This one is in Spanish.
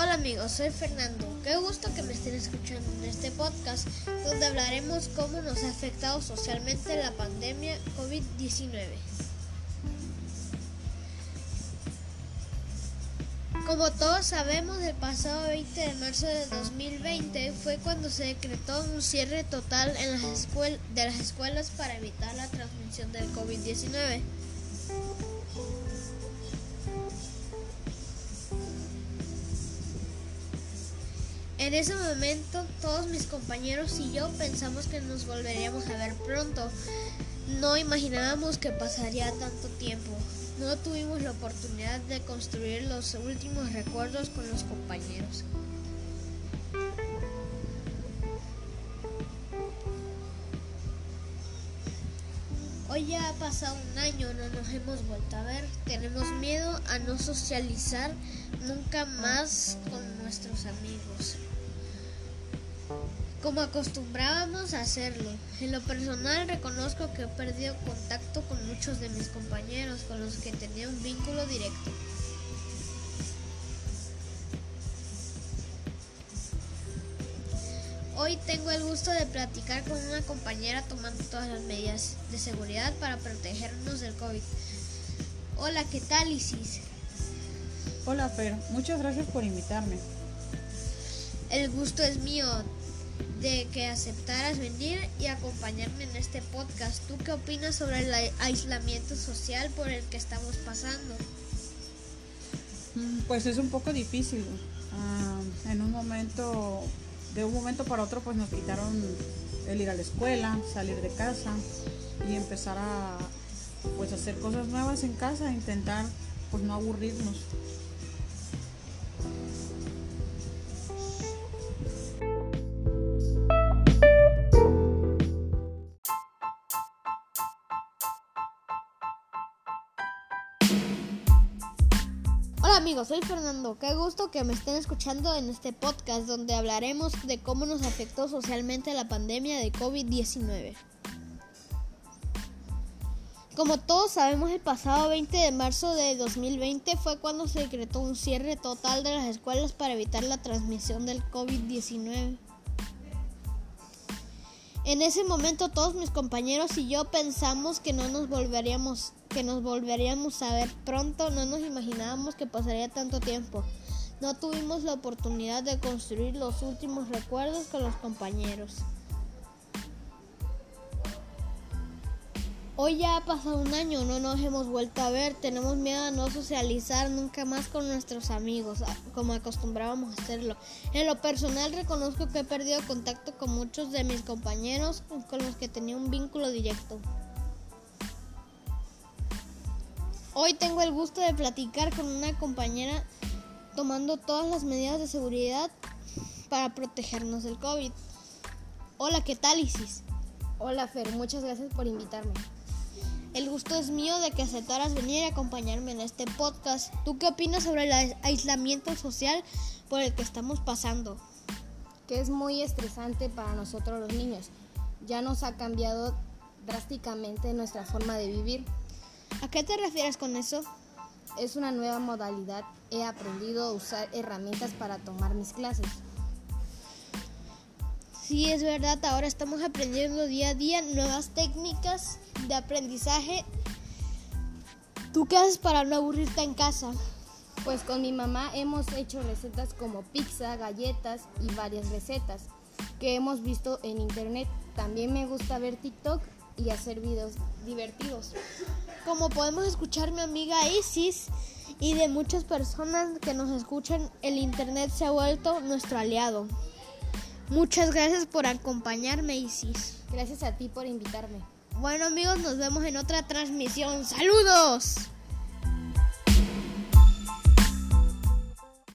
Hola amigos, soy Fernando. Qué gusto que me estén escuchando en este podcast donde hablaremos cómo nos ha afectado socialmente la pandemia COVID-19. Como todos sabemos, el pasado 20 de marzo de 2020 fue cuando se decretó un cierre total en las de las escuelas para evitar la transmisión del COVID-19. En ese momento todos mis compañeros y yo pensamos que nos volveríamos a ver pronto. No imaginábamos que pasaría tanto tiempo. No tuvimos la oportunidad de construir los últimos recuerdos con los compañeros. Hoy ya ha pasado un año, no nos hemos vuelto a ver. Tenemos miedo a no socializar nunca más con nuestros amigos como acostumbrábamos a hacerlo. En lo personal reconozco que he perdido contacto con muchos de mis compañeros con los que tenía un vínculo directo. Hoy tengo el gusto de platicar con una compañera tomando todas las medidas de seguridad para protegernos del COVID. Hola, ¿qué tal Isis? Hola Fer, muchas gracias por invitarme. El gusto es mío de que aceptaras venir y acompañarme en este podcast. ¿Tú qué opinas sobre el aislamiento social por el que estamos pasando? Mm, pues es un poco difícil. Ah, en un momento, de un momento para otro, pues nos quitaron el ir a la escuela, salir de casa y empezar a pues hacer cosas nuevas en casa, intentar pues no aburrirnos. Amigos, soy Fernando. Qué gusto que me estén escuchando en este podcast donde hablaremos de cómo nos afectó socialmente la pandemia de COVID-19. Como todos sabemos, el pasado 20 de marzo de 2020 fue cuando se decretó un cierre total de las escuelas para evitar la transmisión del COVID-19. En ese momento todos mis compañeros y yo pensamos que no nos volveríamos que nos volveríamos a ver pronto, no nos imaginábamos que pasaría tanto tiempo. No tuvimos la oportunidad de construir los últimos recuerdos con los compañeros. Hoy ya ha pasado un año, no nos hemos vuelto a ver, tenemos miedo a no socializar nunca más con nuestros amigos, como acostumbrábamos a hacerlo. En lo personal reconozco que he perdido contacto con muchos de mis compañeros con los que tenía un vínculo directo. Hoy tengo el gusto de platicar con una compañera tomando todas las medidas de seguridad para protegernos del COVID. Hola, ¿qué tal Isis? Hola Fer, muchas gracias por invitarme. El gusto es mío de que aceptaras venir y acompañarme en este podcast. ¿Tú qué opinas sobre el aislamiento social por el que estamos pasando? Que es muy estresante para nosotros los niños. Ya nos ha cambiado drásticamente nuestra forma de vivir. ¿A qué te refieres con eso? Es una nueva modalidad. He aprendido a usar herramientas para tomar mis clases. Sí, es verdad, ahora estamos aprendiendo día a día nuevas técnicas de aprendizaje. ¿Tú qué haces para no aburrirte en casa? Pues con mi mamá hemos hecho recetas como pizza, galletas y varias recetas que hemos visto en internet. También me gusta ver TikTok y hacer videos divertidos. Como podemos escuchar mi amiga Isis y de muchas personas que nos escuchan, el Internet se ha vuelto nuestro aliado. Muchas gracias por acompañarme Isis. Gracias a ti por invitarme. Bueno amigos, nos vemos en otra transmisión. ¡Saludos!